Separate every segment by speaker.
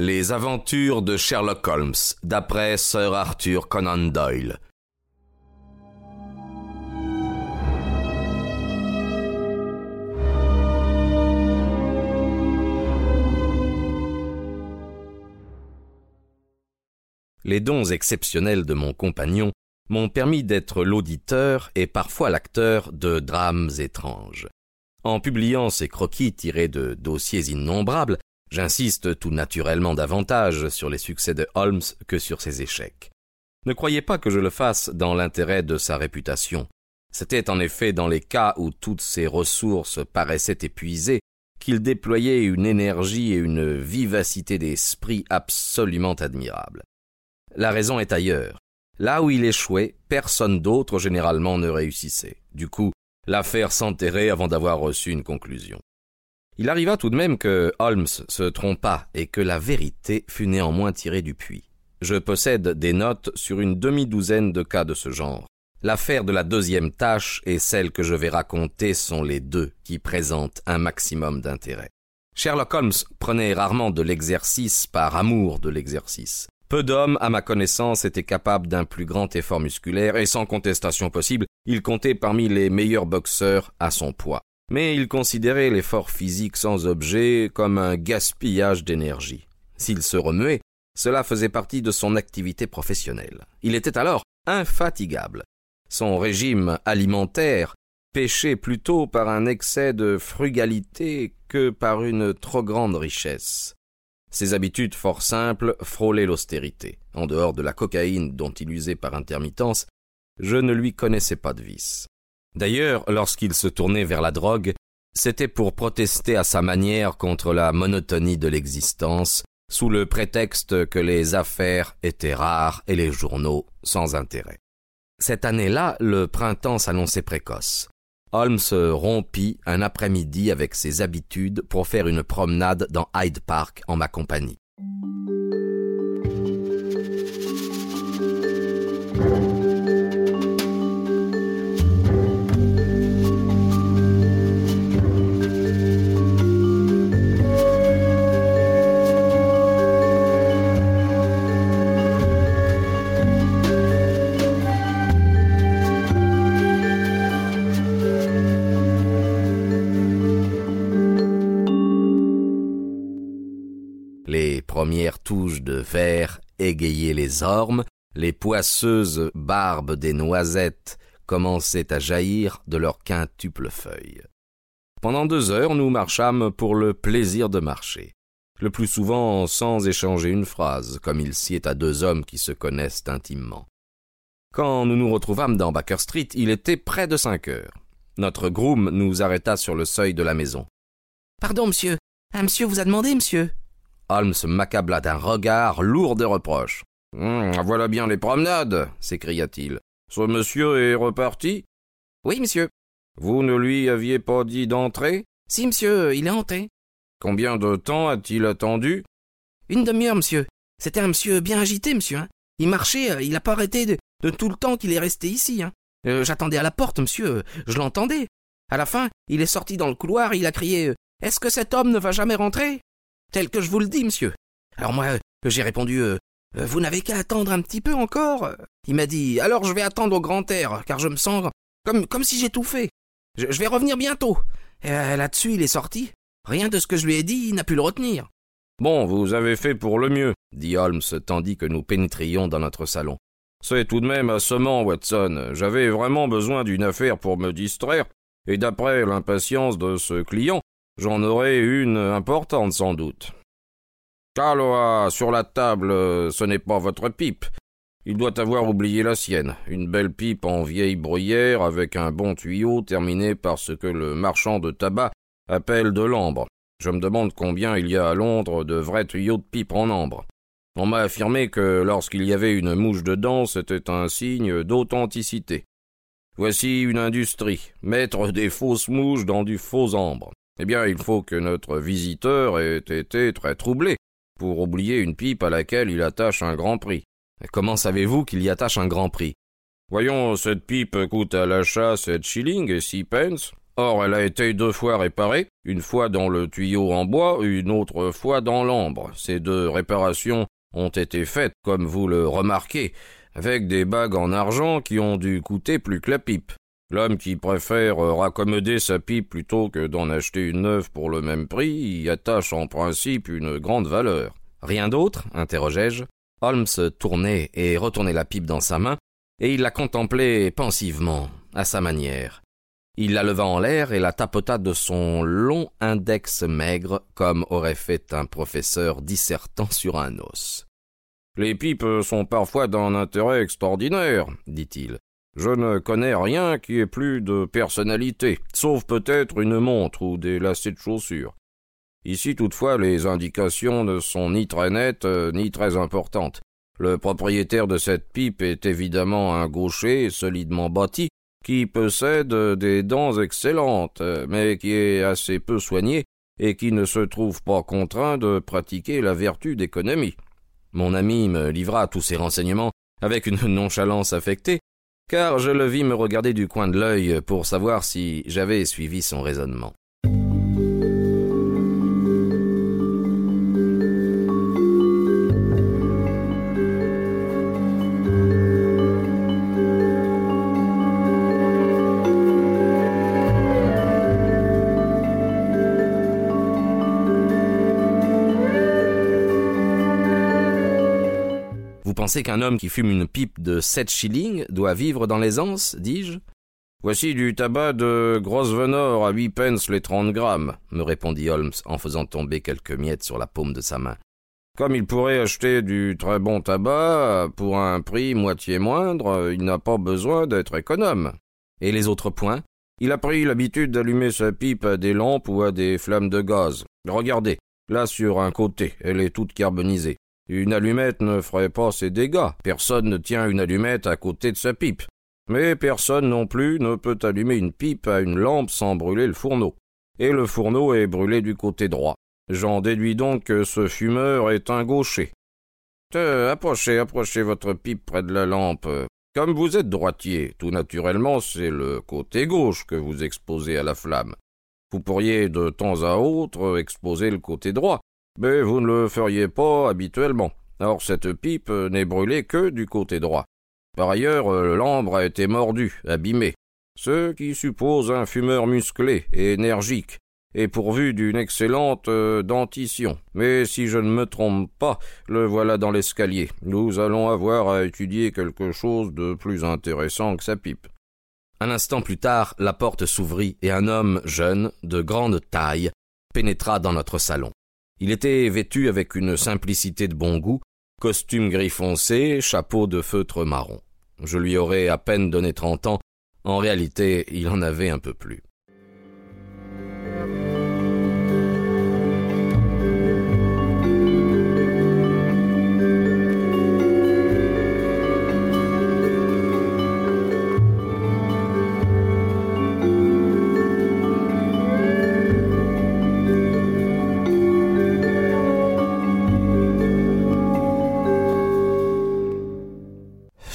Speaker 1: Les aventures de Sherlock Holmes, d'après Sir Arthur Conan Doyle. Les dons exceptionnels de mon compagnon m'ont permis d'être l'auditeur et parfois l'acteur de drames étranges. En publiant ces croquis tirés de dossiers innombrables, J'insiste tout naturellement davantage sur les succès de Holmes que sur ses échecs. Ne croyez pas que je le fasse dans l'intérêt de sa réputation. C'était en effet dans les cas où toutes ses ressources paraissaient épuisées qu'il déployait une énergie et une vivacité d'esprit absolument admirables. La raison est ailleurs. Là où il échouait, personne d'autre généralement ne réussissait. Du coup, l'affaire s'enterrait avant d'avoir reçu une conclusion. Il arriva tout de même que Holmes se trompa et que la vérité fut néanmoins tirée du puits. Je possède des notes sur une demi-douzaine de cas de ce genre. L'affaire de la deuxième tâche et celle que je vais raconter sont les deux qui présentent un maximum d'intérêt. Sherlock Holmes prenait rarement de l'exercice par amour de l'exercice. Peu d'hommes, à ma connaissance, étaient capables d'un plus grand effort musculaire, et sans contestation possible, il comptait parmi les meilleurs boxeurs à son poids mais il considérait l'effort physique sans objet comme un gaspillage d'énergie. S'il se remuait, cela faisait partie de son activité professionnelle. Il était alors infatigable. Son régime alimentaire péchait plutôt par un excès de frugalité que par une trop grande richesse. Ses habitudes fort simples frôlaient l'austérité. En dehors de la cocaïne dont il usait par intermittence, je ne lui connaissais pas de vice. D'ailleurs, lorsqu'il se tournait vers la drogue, c'était pour protester à sa manière contre la monotonie de l'existence, sous le prétexte que les affaires étaient rares et les journaux sans intérêt. Cette année-là, le printemps s'annonçait précoce. Holmes rompit un après-midi avec ses habitudes pour faire une promenade dans Hyde Park en ma compagnie. Premières touches de vert égayaient les ormes, les poisseuses barbes des noisettes commençaient à jaillir de leurs quintuples feuilles. Pendant deux heures, nous marchâmes pour le plaisir de marcher, le plus souvent sans échanger une phrase, comme il sied à deux hommes qui se connaissent intimement. Quand nous nous retrouvâmes dans Baker Street, il était près de cinq heures. Notre groom nous arrêta sur le seuil de la maison.
Speaker 2: Pardon, monsieur. Un monsieur vous a demandé, monsieur.
Speaker 1: Holmes m'accabla d'un regard lourd de reproches. Hum, voilà bien les promenades, s'écria-t-il. Ce monsieur est reparti?
Speaker 2: Oui, monsieur.
Speaker 1: Vous ne lui aviez pas dit d'entrer?
Speaker 2: Si, monsieur, il est hanté.
Speaker 1: Combien de temps a-t-il attendu?
Speaker 2: Une demi-heure, monsieur. C'était un monsieur bien agité, monsieur. Hein. Il marchait, euh, il n'a pas arrêté de, tout le temps qu'il est resté ici. Hein. Euh, j'attendais à la porte, monsieur, je l'entendais. À la fin, il est sorti dans le couloir, il a crié euh, Est-ce que cet homme ne va jamais rentrer? Tel que je vous le dis, monsieur. Alors moi, euh, j'ai répondu euh, euh, Vous n'avez qu'à attendre un petit peu encore. Il m'a dit Alors je vais attendre au grand air, car je me sens comme, comme si j'étouffais. Je, je vais revenir bientôt. Là-dessus, il est sorti. Rien de ce que je lui ai dit n'a pu le retenir.
Speaker 1: Bon, vous avez fait pour le mieux, dit Holmes, tandis que nous pénétrions dans notre salon. C'est tout de même assommant, Watson. J'avais vraiment besoin d'une affaire pour me distraire, et d'après l'impatience de ce client, J'en aurai une importante sans doute. Caloa, sur la table, ce n'est pas votre pipe. Il doit avoir oublié la sienne. Une belle pipe en vieille bruyère avec un bon tuyau terminé par ce que le marchand de tabac appelle de l'ambre. Je me demande combien il y a à Londres de vrais tuyaux de pipe en ambre. On m'a affirmé que lorsqu'il y avait une mouche dedans, c'était un signe d'authenticité. Voici une industrie, mettre des fausses mouches dans du faux ambre. Eh bien, il faut que notre visiteur ait été très troublé pour oublier une pipe à laquelle il attache un grand prix.
Speaker 2: comment savez-vous qu'il y attache un grand prix?
Speaker 1: Voyons, cette pipe coûte à l'achat sept shillings et six pence.
Speaker 3: Or, elle a été deux fois réparée, une fois dans le tuyau en bois, une autre fois dans l'ambre. Ces deux réparations ont été faites, comme vous le remarquez, avec des bagues en argent qui ont dû coûter plus que la pipe. L'homme qui préfère raccommoder sa pipe plutôt que d'en acheter une neuve pour le même prix y attache en principe une grande valeur.
Speaker 1: Rien d'autre? interrogeai-je. Holmes tournait et retournait la pipe dans sa main, et il la contemplait pensivement, à sa manière. Il la leva en l'air et la tapota de son long index maigre, comme aurait fait un professeur dissertant sur un os.
Speaker 3: Les pipes sont parfois d'un intérêt extraordinaire, dit-il. Je ne connais rien qui ait plus de personnalité, sauf peut-être une montre ou des lacets de chaussures. Ici toutefois les indications ne sont ni très nettes euh, ni très importantes. Le propriétaire de cette pipe est évidemment un gaucher solidement bâti, qui possède des dents excellentes, mais qui est assez peu soigné et qui ne se trouve pas contraint de pratiquer la vertu d'économie.
Speaker 1: Mon ami me livra tous ces renseignements avec une nonchalance affectée, car je le vis me regarder du coin de l'œil pour savoir si j'avais suivi son raisonnement. Qu'un homme qui fume une pipe de sept shillings doit vivre dans l'aisance dis-je.
Speaker 3: Voici du tabac de Grosvenor à huit pence les trente grammes, me répondit Holmes en faisant tomber quelques miettes sur la paume de sa main. Comme il pourrait acheter du très bon tabac pour un prix moitié moindre, il n'a pas besoin d'être économe.
Speaker 1: Et les autres points?
Speaker 3: Il a pris l'habitude d'allumer sa pipe à des lampes ou à des flammes de gaz. Regardez, là sur un côté, elle est toute carbonisée. Une allumette ne ferait pas ces dégâts. Personne ne tient une allumette à côté de sa pipe. Mais personne non plus ne peut allumer une pipe à une lampe sans brûler le fourneau. Et le fourneau est brûlé du côté droit. J'en déduis donc que ce fumeur est un gaucher. approchez, approchez votre pipe près de la lampe. Comme vous êtes droitier, tout naturellement, c'est le côté gauche que vous exposez à la flamme. Vous pourriez de temps à autre exposer le côté droit, mais vous ne le feriez pas habituellement. Or cette pipe n'est brûlée que du côté droit. Par ailleurs, l'ambre a été mordu, abîmé, ce qui suppose un fumeur musclé et énergique, et pourvu d'une excellente euh, dentition. Mais si je ne me trompe pas, le voilà dans l'escalier. Nous allons avoir à étudier quelque chose de plus intéressant que sa pipe.
Speaker 1: Un instant plus tard, la porte s'ouvrit et un homme jeune, de grande taille, pénétra dans notre salon. Il était vêtu avec une simplicité de bon goût, costume gris foncé, chapeau de feutre marron. Je lui aurais à peine donné trente ans, en réalité il en avait un peu plus.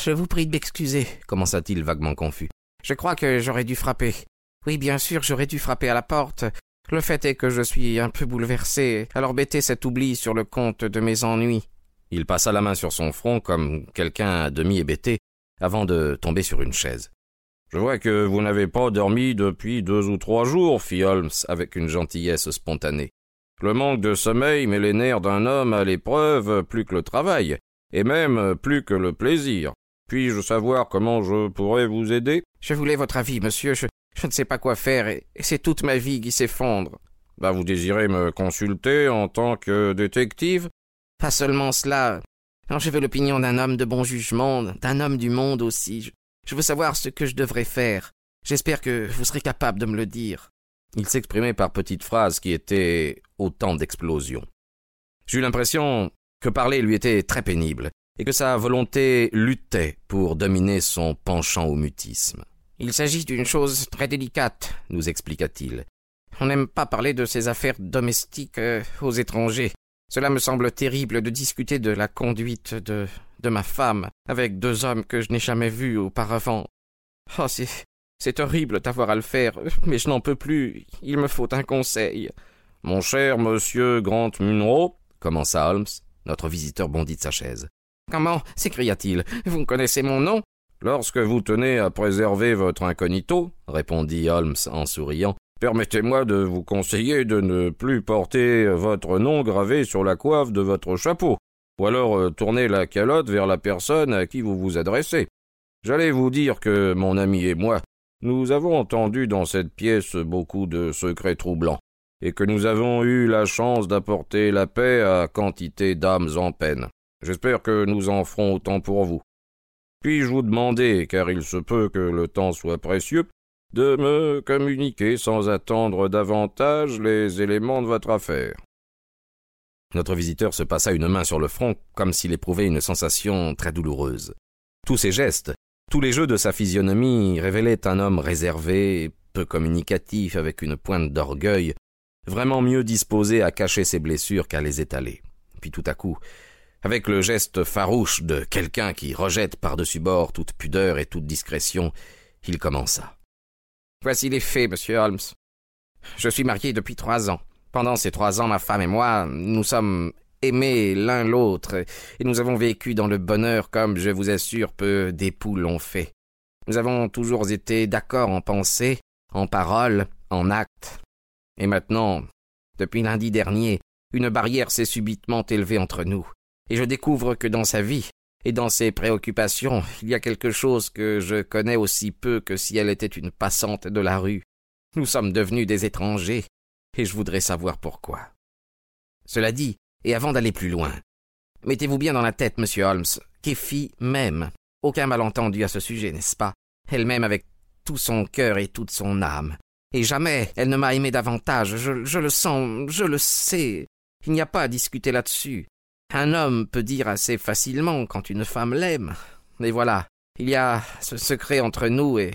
Speaker 2: Je vous prie de m'excuser, commença-t-il vaguement confus. Je crois que j'aurais dû frapper. Oui, bien sûr, j'aurais dû frapper à la porte. Le fait est que je suis un peu bouleversé, alors mettez cet oubli sur le compte de mes ennuis.
Speaker 1: Il passa la main sur son front comme quelqu'un à demi hébété, avant de tomber sur une chaise.
Speaker 3: Je vois que vous n'avez pas dormi depuis deux ou trois jours, fit Holmes avec une gentillesse spontanée. Le manque de sommeil met les nerfs d'un homme à l'épreuve plus que le travail, et même plus que le plaisir. Puis-je savoir comment je pourrais vous aider?
Speaker 2: Je voulais votre avis, monsieur. Je, ne sais pas quoi faire, et, c'est toute ma vie qui s'effondre.
Speaker 3: Bah, vous désirez me consulter en tant que détective?
Speaker 2: Pas seulement cela. Non, je veux l'opinion d'un homme de bon jugement, d'un homme du monde aussi. Je, je veux savoir ce que je devrais faire. J'espère que vous serez capable de me le dire.
Speaker 1: Il s'exprimait par petites phrases qui étaient autant d'explosions. J'eus l'impression que parler lui était très pénible, et que sa volonté luttait pour dominer son penchant au mutisme.
Speaker 2: Il s'agit d'une chose très délicate, nous expliqua-t-il. On n'aime pas parler de ces affaires domestiques euh, aux étrangers. Cela me semble terrible de discuter de la conduite de, de ma femme avec deux hommes que je n'ai jamais vus auparavant. Oh, c'est, C'est horrible d'avoir à le faire, mais je n'en peux plus. Il me faut un conseil.
Speaker 3: Mon cher monsieur Grant Munro,
Speaker 1: commença Holmes. Notre visiteur bondit de sa chaise.
Speaker 2: Comment s'écria-t-il. Vous connaissez mon nom?
Speaker 3: Lorsque vous tenez à préserver votre incognito, répondit Holmes en souriant, permettez-moi de vous conseiller de ne plus porter votre nom gravé sur la coiffe de votre chapeau, ou alors euh, tourner la calotte vers la personne à qui vous vous adressez. J'allais vous dire que mon ami et moi nous avons entendu dans cette pièce beaucoup de secrets troublants, et que nous avons eu la chance d'apporter la paix à quantité d'âmes en peine. J'espère que nous en ferons autant pour vous. Puis-je vous demander, car il se peut que le temps soit précieux, de me communiquer sans attendre davantage les éléments de votre affaire?
Speaker 1: Notre visiteur se passa une main sur le front, comme s'il éprouvait une sensation très douloureuse. Tous ses gestes, tous les jeux de sa physionomie révélaient un homme réservé, peu communicatif, avec une pointe d'orgueil, vraiment mieux disposé à cacher ses blessures qu'à les étaler. Puis tout à coup, avec le geste farouche de quelqu'un qui rejette par-dessus bord toute pudeur et toute discrétion, il commença.
Speaker 2: Voici les faits, monsieur Holmes. Je suis marié depuis trois ans. Pendant ces trois ans, ma femme et moi, nous sommes aimés l'un l'autre, et nous avons vécu dans le bonheur comme, je vous assure, peu d'époux l'ont fait. Nous avons toujours été d'accord en pensée, en parole, en acte. Et maintenant, depuis lundi dernier, une barrière s'est subitement élevée entre nous, et je découvre que dans sa vie, et dans ses préoccupations, il y a quelque chose que je connais aussi peu que si elle était une passante de la rue. Nous sommes devenus des étrangers, et je voudrais savoir pourquoi. Cela dit, et avant d'aller plus loin, mettez-vous bien dans la tête, monsieur Holmes, qu'Effie m'aime. Aucun malentendu à ce sujet, n'est-ce pas? Elle m'aime avec tout son cœur et toute son âme. Et jamais elle ne m'a aimé davantage, je, je le sens, je le sais. Il n'y a pas à discuter là-dessus. Un homme peut dire assez facilement quand une femme l'aime. Mais voilà, il y a ce secret entre nous et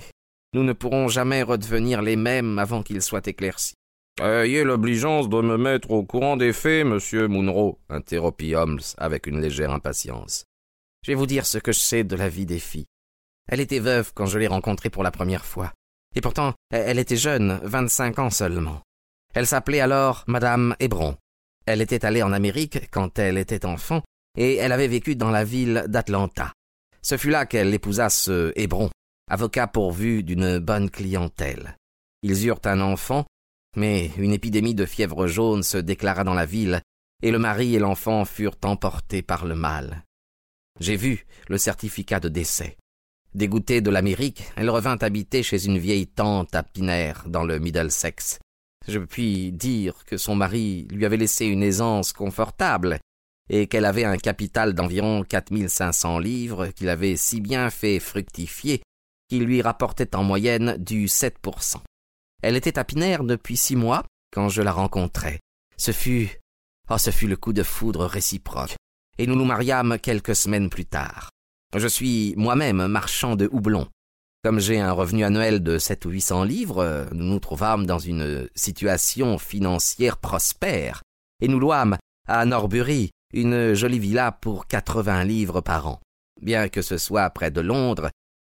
Speaker 2: nous ne pourrons jamais redevenir les mêmes avant qu'il soit éclairci.
Speaker 3: Ayez l'obligeance de me mettre au courant des faits, monsieur Munro, interrompit Holmes avec une légère impatience.
Speaker 2: Je vais vous dire ce que je sais de la vie des filles. Elle était veuve quand je l'ai rencontrée pour la première fois. Et pourtant, elle était jeune, vingt-cinq ans seulement. Elle s'appelait alors Madame Hébron. Elle était allée en Amérique quand elle était enfant, et elle avait vécu dans la ville d'Atlanta. Ce fut là qu'elle épousa ce Hébron, avocat pourvu d'une bonne clientèle. Ils eurent un enfant, mais une épidémie de fièvre jaune se déclara dans la ville, et le mari et l'enfant furent emportés par le mal. J'ai vu le certificat de décès. Dégoûtée de l'Amérique, elle revint habiter chez une vieille tante à Pinner, dans le Middlesex. Je puis dire que son mari lui avait laissé une aisance confortable, et qu'elle avait un capital d'environ quatre mille cinq cents livres qu'il avait si bien fait fructifier qu'il lui rapportait en moyenne du sept pour cent. Elle était à Pinner depuis six mois quand je la rencontrai. Ce fut oh, ce fut le coup de foudre réciproque, et nous nous mariâmes quelques semaines plus tard. Je suis moi-même marchand de houblon. Comme j'ai un revenu annuel de sept ou huit cents livres, nous nous trouvâmes dans une situation financière prospère, et nous louâmes à Norbury une jolie villa pour quatre-vingts livres par an. Bien que ce soit près de Londres,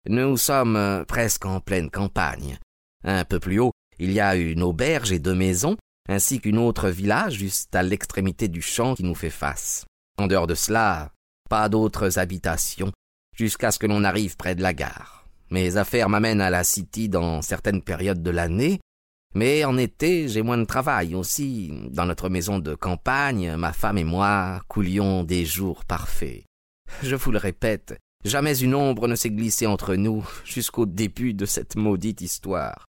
Speaker 2: nous sommes presque en pleine campagne. Un peu plus haut, il y a une auberge et deux maisons, ainsi qu'une autre villa juste à l'extrémité du champ qui nous fait face. En dehors de cela, pas d'autres habitations, jusqu'à ce que l'on arrive près de la gare. Mes affaires m'amènent à la City dans certaines périodes de l'année, mais en été, j'ai moins de travail aussi. Dans notre maison de campagne, ma femme et moi coulions des jours parfaits. Je vous le répète, jamais une ombre ne s'est glissée entre nous jusqu'au début de cette maudite histoire.